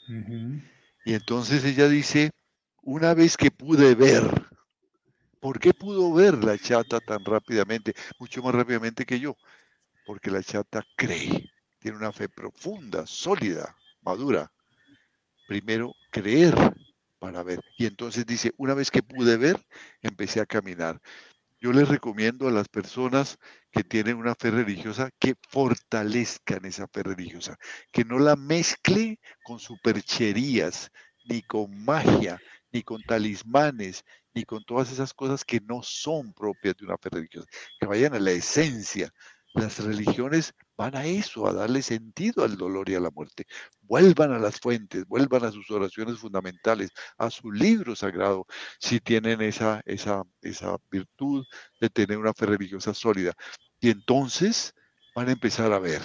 Uh -huh. Y entonces ella dice, una vez que pude ver, ¿por qué pudo ver la chata tan rápidamente? Mucho más rápidamente que yo porque la chata cree, tiene una fe profunda, sólida, madura. Primero, creer para ver. Y entonces dice, una vez que pude ver, empecé a caminar. Yo les recomiendo a las personas que tienen una fe religiosa que fortalezcan esa fe religiosa, que no la mezcle con supercherías, ni con magia, ni con talismanes, ni con todas esas cosas que no son propias de una fe religiosa, que vayan a la esencia Las religiones van a eso, a darle sentido al dolor y a la muerte. Vuelvan a las fuentes, vuelvan a sus oraciones fundamentales, a su libro sagrado, si tienen esa, esa, esa virtud de tener una fe religiosa sólida. Y entonces van a empezar a ver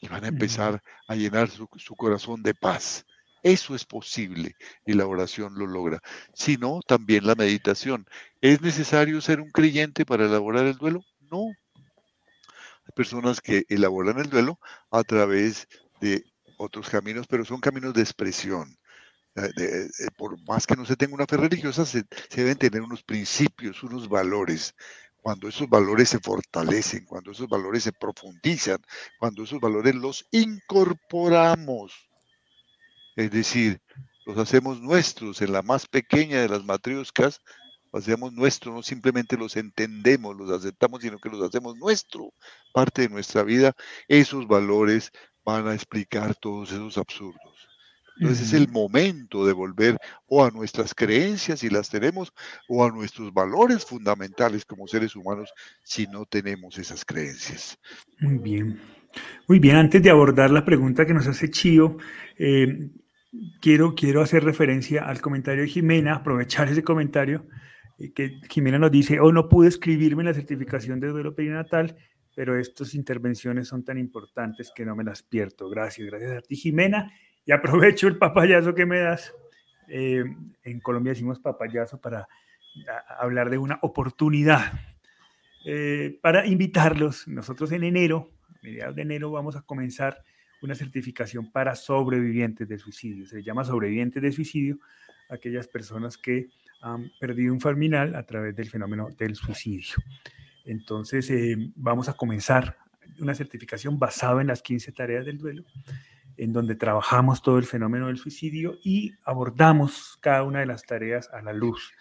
y van a empezar a llenar su, su corazón de paz. Eso es posible y la oración lo logra. Si no, también la meditación. ¿Es necesario ser un creyente para elaborar el duelo? No, personas que elaboran el duelo a través de otros caminos, pero son caminos de expresión. Eh, eh, por más que no se tenga una fe religiosa, se, deben tener unos principios, unos valores. Cuando esos valores se fortalecen, cuando esos valores se profundizan, cuando esos valores los incorporamos, es decir, los hacemos nuestros en la más pequeña de las matrioscas, hacemos nuestro, no simplemente los entendemos, los aceptamos, sino que los hacemos nuestro, parte de nuestra vida, esos valores van a explicar todos esos absurdos. Entonces es el momento de volver o a nuestras creencias si las tenemos o a nuestros valores fundamentales como seres humanos si no tenemos esas creencias. Muy bien. Muy bien, antes de abordar la pregunta que nos hace Chío, eh, quiero, quiero hacer referencia al comentario de Jimena, aprovechar ese comentario que Jimena nos dice, oh, no pude escribirme la certificación de duelo perinatal, pero estas intervenciones son tan importantes que no me las pierdo. Gracias, gracias a ti, Jimena. Y aprovecho el papayazo que me das. Eh, en Colombia decimos papayazo para hablar de una oportunidad. Eh, para invitarlos, nosotros en enero, a mediados de enero, vamos a comenzar una certificación para sobrevivientes de suicidio. Se llama sobrevivientes de suicidio, aquellas personas que han perdido un familiar a través del fenómeno del suicidio. Entonces, eh, vamos a comenzar una certificación basada en las 15 tareas del duelo, en donde trabajamos todo el fenómeno del suicidio y abordamos cada una de las tareas a la luz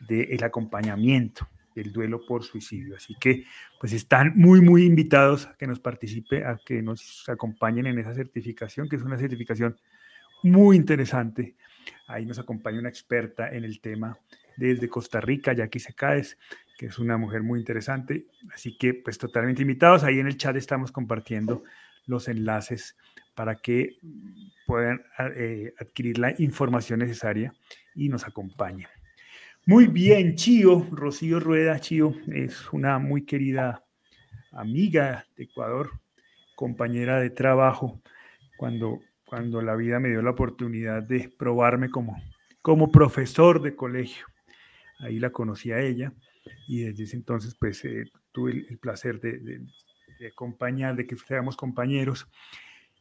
del acompañamiento del duelo por suicidio. Así que, pues están muy, muy invitados a que nos participe, a que nos acompañen en esa certificación, que es una certificación muy interesante Ahí nos acompaña una experta en el tema desde Costa Rica, Jackie Secaes, que es una mujer muy interesante. Así que, pues, totalmente invitados. Ahí en el chat estamos compartiendo los enlaces para que puedan eh, adquirir la información necesaria y nos acompañen. Muy bien, Chío, Rocío Rueda, Chío, es una muy querida amiga de Ecuador, compañera de trabajo. Cuando cuando la vida me dio la oportunidad de probarme como, como profesor de colegio. Ahí la conocí a ella y desde ese entonces pues eh, tuve el, placer de, acompañar, de que fuéramos compañeros.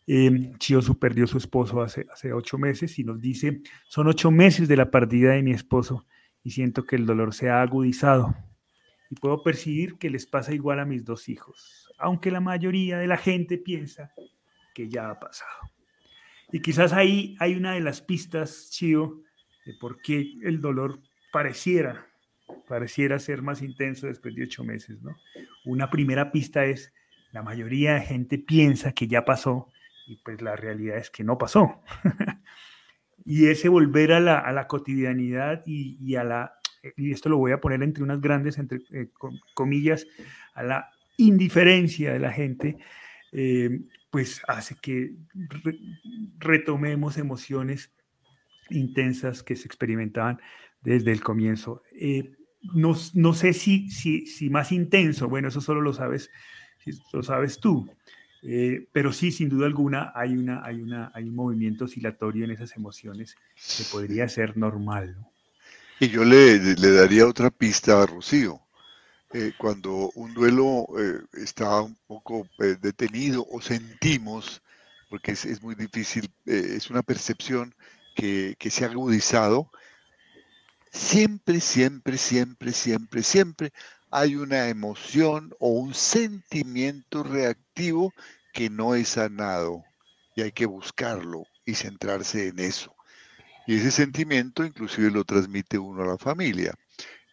Eh, Chiosu perdió su esposo hace, hace ocho meses y nos dice, son ocho meses de la partida de mi esposo y siento que el dolor se ha agudizado y puedo percibir que les pasa igual a mis dos hijos, aunque la mayoría de la gente piensa que ya ha pasado. Y quizás ahí hay una de las pistas, Chío, de por qué el dolor pareciera, pareciera ser más intenso después de ocho meses, ¿no? Una primera pista es, la mayoría de gente piensa que ya pasó y pues la realidad es que no pasó. y ese volver a la, cotidianidad y, a la, y esto lo voy a poner entre unas grandes entre, eh, comillas, a la indiferencia de la gente, eh, pues hace que retomemos emociones intensas que se experimentaban desde el comienzo. Eh, no, no, sé si, si, más intenso, bueno, eso solo lo sabes, lo sabes tú, eh, pero sí, sin duda alguna, hay, una, hay, una, hay un movimiento oscilatorio en esas emociones que podría ser normal. Y yo le, le daría otra pista a Rocío. Eh, cuando un duelo eh, está un poco eh, detenido o sentimos, porque es, muy difícil, es una percepción que se ha agudizado, siempre, siempre, siempre, siempre, siempre hay una emoción o un sentimiento reactivo que no es sanado y hay que buscarlo y centrarse en eso. Y ese sentimiento inclusive lo transmite uno a la familia.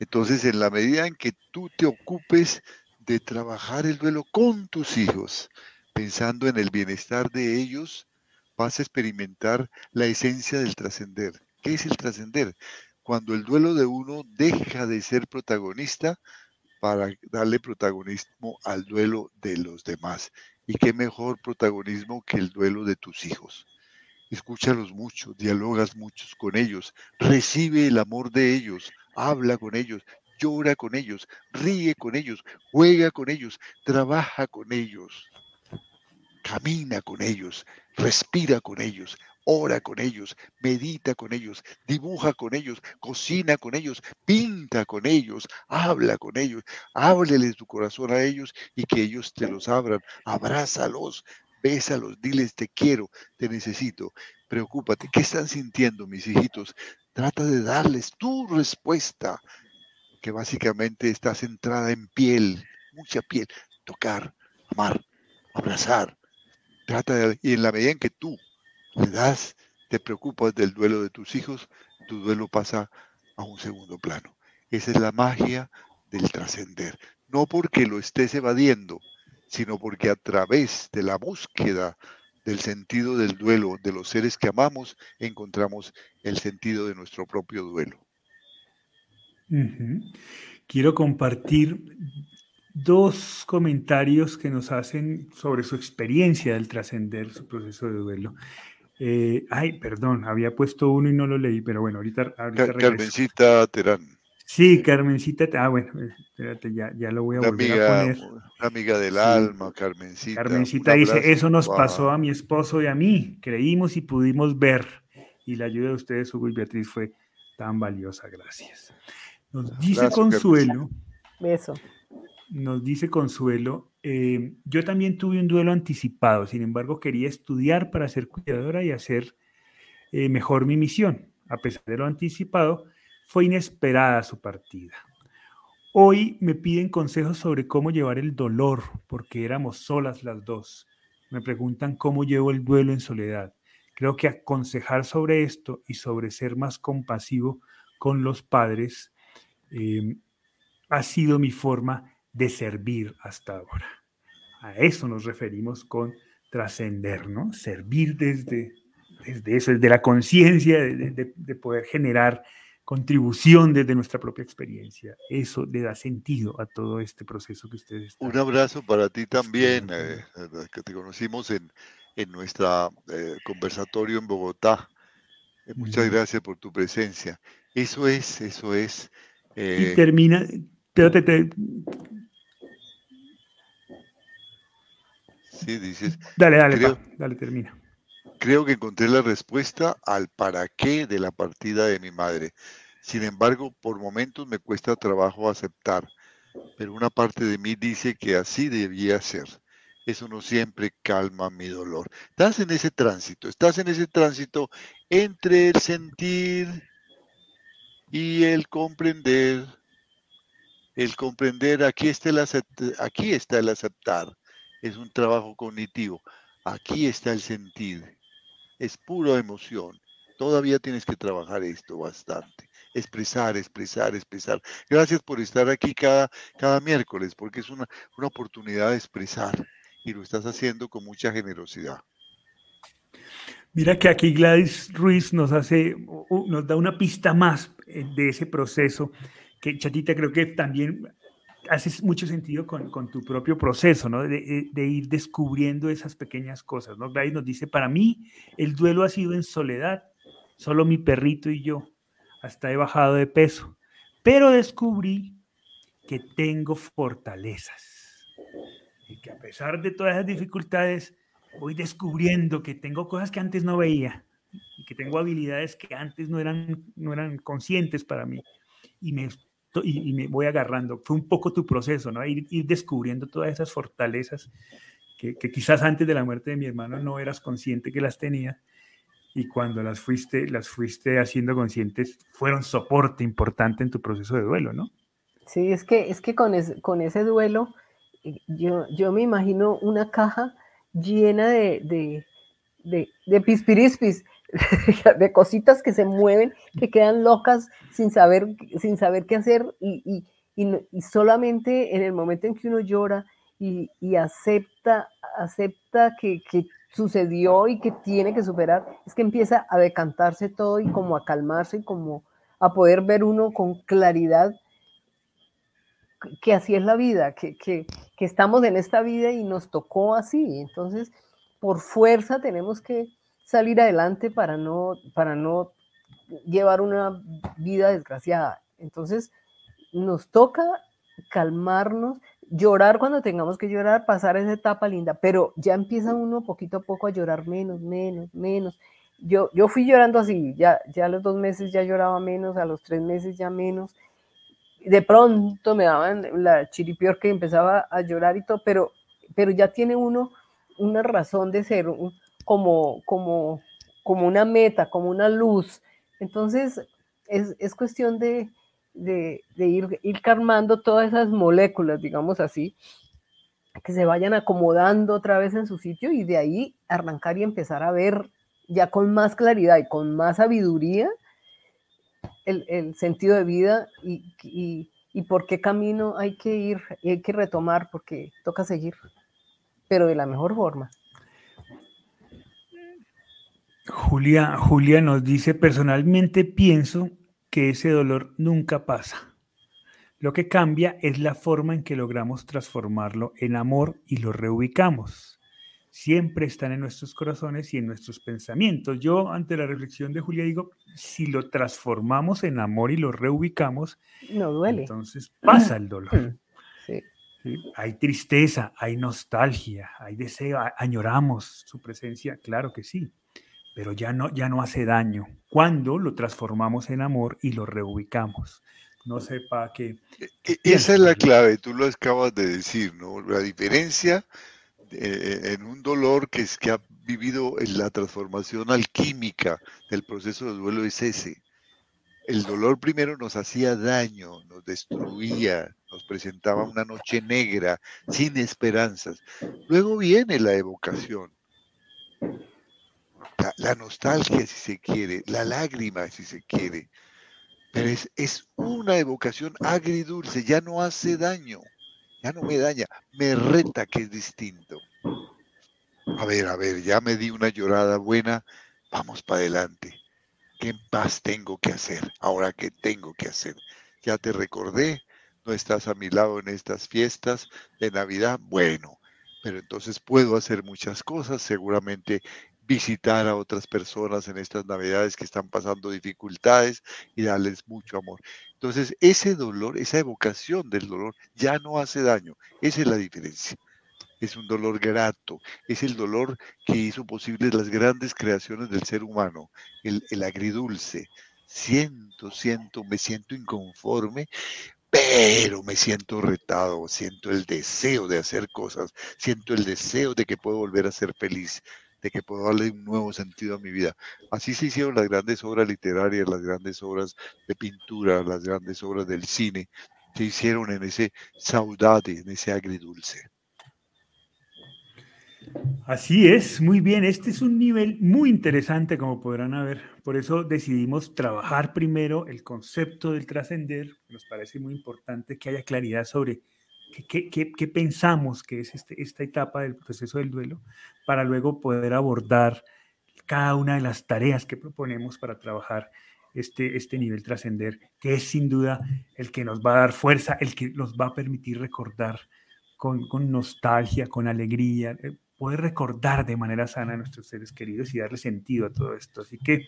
Entonces, en la medida en que tú te ocupes de trabajar el duelo con tus hijos, pensando en el bienestar de ellos, vas a experimentar la esencia del trascender. ¿Qué es el trascender? Cuando el duelo de uno deja de ser protagonista para darle protagonismo al duelo de los demás. Y qué mejor protagonismo que el duelo de tus hijos. Escúchalos mucho, dialogas muchos con ellos, recibe el amor de ellos, habla con ellos, llora con ellos, ríe con ellos, juega con ellos, trabaja con ellos, camina con ellos, respira con ellos, ora con ellos, medita con ellos, dibuja con ellos, cocina con ellos, pinta con ellos, habla con ellos, háblele tu corazón a ellos y que ellos te los abran, abrázalos, bésalos, diles te quiero, te necesito. Preocúpate, ¿qué están sintiendo mis hijitos? Trata de darles tu respuesta, que básicamente está centrada en piel, mucha piel, tocar, amar, abrazar. Trata de, y en la medida en que tú le das, te preocupas del duelo de tus hijos, tu duelo pasa a un segundo plano. Esa es la magia del trascender. No porque lo estés evadiendo, sino porque a través de la búsqueda del sentido del duelo de los seres que amamos, encontramos el sentido de nuestro propio duelo. Quiero compartir dos comentarios que nos hacen sobre su experiencia del trascender, su proceso de duelo. Eh, ay, perdón, había puesto uno y no lo leí, pero bueno, ahorita, ahorita Carmencita Terán. Sí, Carmencita, ah, bueno, espérate, ya, ya lo voy a volver a poner. Una amiga del alma, Carmencita. Carmencita dice, eso nos pasó a mi esposo y a mí, creímos y pudimos ver, y la ayuda de ustedes, Hugo y Beatriz, fue tan valiosa, gracias. Nos dice Consuelo. Beso. Nos dice Consuelo, eh, yo también tuve un duelo anticipado, sin embargo quería estudiar para ser cuidadora y hacer eh, mejor mi misión. A pesar de lo anticipado, fue inesperada su partida. Hoy me piden consejos sobre cómo llevar el dolor, porque éramos solas las dos. Me preguntan cómo llevo el duelo en soledad. Creo que aconsejar sobre esto y sobre ser más compasivo con los padres eh, ha sido mi forma de servir hasta ahora. A eso nos referimos con trascender, ¿no? Servir desde, desde eso, desde la conciencia de poder generar contribución desde nuestra propia experiencia. Eso le da sentido a todo este proceso que ustedes están. Un abrazo para ti también, eh, eh, que te conocimos en, en nuestra eh, conversatorio en Bogotá. muchas gracias por tu presencia. Eso es, eso es. y termina, espérate, te... Sí, dices. Dale, dale, dale, termina. Creo que encontré la respuesta al para qué de la partida de mi madre. Sin embargo, por momentos me cuesta trabajo aceptar, pero una parte de mí dice que así debía ser. Eso no siempre calma mi dolor. Estás en ese tránsito, estás en ese tránsito entre el sentir y el comprender. El comprender, aquí está el, aquí está el aceptar. Es un trabajo cognitivo. Aquí está el sentir es pura emoción. Todavía tienes que trabajar esto bastante. Expresar, expresar, expresar. Gracias por estar aquí cada, cada miércoles, porque es una, una oportunidad de expresar y lo estás haciendo con mucha generosidad. Mira que aquí Gladys Ruiz nos hace, nos da una pista más eh, de ese proceso que Chatita creo que también hace mucho sentido con, tu propio proceso, ¿no? De, eh, de, ir descubriendo esas pequeñas cosas, ¿no? Gladys nos dice, para mí el duelo ha sido en soledad, solo mi perrito y yo, hasta he bajado de peso, pero descubrí que tengo fortalezas. Y que a pesar de todas esas dificultades, voy descubriendo que tengo cosas que antes no veía y que tengo habilidades que antes no eran, no eran conscientes para mí. Y me y, me voy agarrando. Fue un poco tu proceso, ¿no? Ir, ir descubriendo todas esas fortalezas que, quizás antes de la muerte de mi hermano no eras consciente que las tenía y cuando las fuiste, las fuiste haciendo conscientes, fueron soporte importante en tu proceso de duelo, ¿no? Sí, es que, es que con, con ese duelo, eh, yo, yo me imagino una caja llena de, de, de pispirispis, de cositas que se mueven, que quedan locas sin saber, sin saber qué hacer y, solamente en el momento en que uno llora y, acepta, acepta que, sucedió y que tiene que superar, es que empieza a decantarse todo y como a calmarse y como a poder ver uno con claridad que así es la vida, que, que, que estamos en esta vida y nos tocó así. Entonces, por fuerza tenemos que salir adelante para no, para no llevar una vida desgraciada. Entonces, nos toca calmarnos, llorar cuando tengamos que llorar, pasar esa etapa linda, pero ya empieza uno poquito a poco a llorar menos, menos, menos. Yo, yo fui llorando así, ya, ya a los dos meses ya lloraba menos, a los tres meses ya menos. De pronto me daban la chiripior que empezaba a llorar y todo, pero, pero ya tiene uno una razón de ser, como, como, como una meta, como una luz. Entonces, es, es cuestión de, de, ir, ir calmando todas esas moléculas, digamos así, que se vayan acomodando otra vez en su sitio y de ahí arrancar y empezar a ver ya con más claridad y con más sabiduría el, el sentido de vida y, y, y, por qué camino hay que ir hay que retomar porque toca seguir, pero de la mejor forma. Julia, Julia nos dice, personalmente pienso que ese dolor nunca pasa. Lo que cambia es la forma en que logramos transformarlo en amor y lo reubicamos. Siempre están en nuestros corazones y en nuestros pensamientos. Yo, ante la reflexión de Julia, digo, si lo transformamos en amor y lo reubicamos, no duele. Entonces pasa el dolor. Hay tristeza, hay nostalgia, hay deseo, añoramos su presencia, claro que sí pero ya no, ya no hace daño cuando lo transformamos en amor y lo reubicamos. No sepa que... E, e, esa es la clave, tú lo acabas de decir, ¿no? La diferencia eh, en un dolor que, es, que ha vivido en la transformación alquímica del proceso de duelo es ese. El dolor primero nos hacía daño, nos destruía, nos presentaba una noche negra, sin esperanzas. Luego viene la evocación la, nostalgia, si se quiere, la lágrima, si se quiere. Pero es, es una evocación agridulce, ya no hace daño, ya no me daña, me reta que es distinto. A ver, a ver, ya me di una llorada buena, vamos para adelante. ¿Qué más tengo que hacer? Ahora, ¿qué tengo que hacer? Ya te recordé, no estás a mi lado en estas fiestas de Navidad, bueno, pero entonces puedo hacer muchas cosas, seguramente visitar a otras personas en estas navidades que están pasando dificultades y darles mucho amor. Entonces, ese dolor, esa evocación del dolor ya no hace daño. Esa es la diferencia. Es un dolor grato, es el dolor que hizo posible las grandes creaciones del ser humano, el, el agridulce. Siento, siento, me siento inconforme, pero me siento retado, siento el deseo de hacer cosas, siento el deseo de que puedo volver a ser feliz, de que puedo darle un nuevo sentido a mi vida. Así se hicieron las grandes obras literarias, las grandes obras de pintura, las grandes obras del cine, se hicieron en ese saudade, en ese agridulce. Así es, muy bien. Este es un nivel muy interesante, como podrán ver. Por eso decidimos trabajar primero el concepto del trascender. Nos parece muy importante que haya claridad sobre qué, pensamos que es este, esta etapa del proceso del duelo, para luego poder abordar cada una de las tareas que proponemos para trabajar este, este nivel trascender, que es sin duda el que nos va a dar fuerza, el que nos va a permitir recordar con, con nostalgia, con alegría, eh, poder recordar de manera sana a nuestros seres queridos y darle sentido a todo esto. Así que,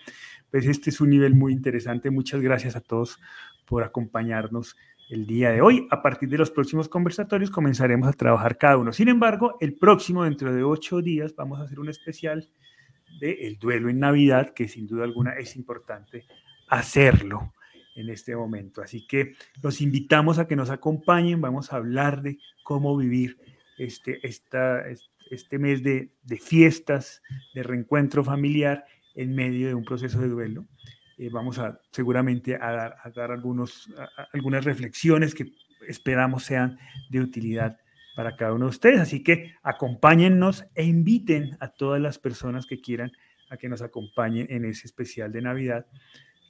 pues este es un nivel muy interesante. Muchas gracias a todos por acompañarnos el día de hoy. A partir de los próximos conversatorios comenzaremos a trabajar cada uno. Sin embargo, el próximo, dentro de ocho días, vamos a hacer un especial del el duelo en Navidad, que sin duda alguna es importante hacerlo en este momento. Así que los invitamos a que nos acompañen. Vamos a hablar de cómo vivir este, este mes de, de fiestas, de reencuentro familiar en medio de un proceso de duelo. Eh, vamos a seguramente a dar, a dar algunos, algunas reflexiones que esperamos sean de utilidad para cada uno de ustedes. Así que acompáñennos e inviten a todas las personas que quieran a que nos acompañen en ese especial de Navidad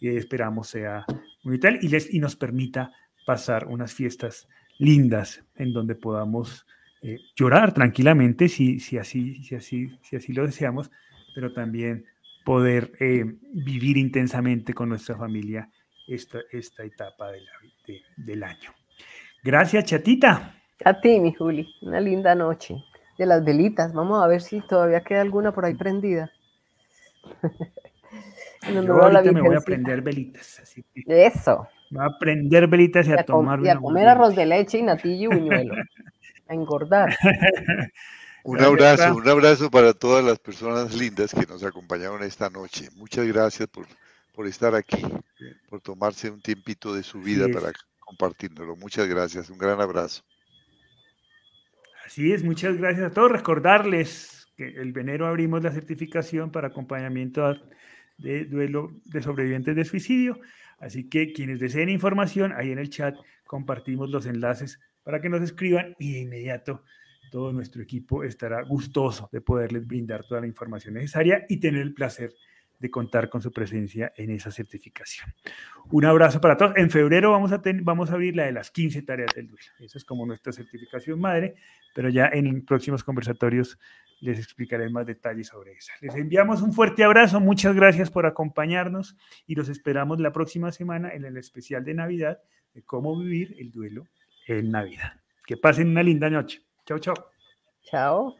y esperamos sea muy vital y, les, y nos permita pasar unas fiestas lindas en donde podamos eh, llorar tranquilamente si, si, así, si, así, si así lo deseamos, pero también poder eh, vivir intensamente con nuestra familia esta, esta etapa del año. Gracias, chatita. A ti, mi Juli. Una linda noche. De las velitas. Vamos a ver si todavía queda alguna por ahí prendida. Yo ahorita me voy a prender velitas. Así Eso. Voy a prender velitas y, a, tomar. Y a comer arroz de leche y natillo y buñuelo. a engordar. Un abrazo, un abrazo para todas las personas lindas que nos acompañaron esta noche. Muchas gracias por, por estar aquí, por tomarse un tiempito de su vida para compartirlo. Muchas gracias, un gran abrazo. Así es, muchas gracias a todos. Recordarles que el venero abrimos la certificación para acompañamiento de duelo de sobrevivientes de suicidio. Así que quienes deseen información, ahí en el chat compartimos los enlaces para que nos escriban y de inmediato todo nuestro equipo estará gustoso de poderles brindar toda la información necesaria y tener el placer de contar con su presencia en esa certificación. Un abrazo para todos. En febrero vamos a, vamos a abrir la de las 15 tareas del duelo. Esa es como nuestra certificación madre, pero ya en próximos conversatorios les explicaré más detalles sobre esa. Les enviamos un fuerte abrazo, muchas gracias por acompañarnos y los esperamos la próxima semana en el especial de Navidad de cómo vivir el duelo en Navidad. Que pasen una linda noche. Chao, chao. Chao.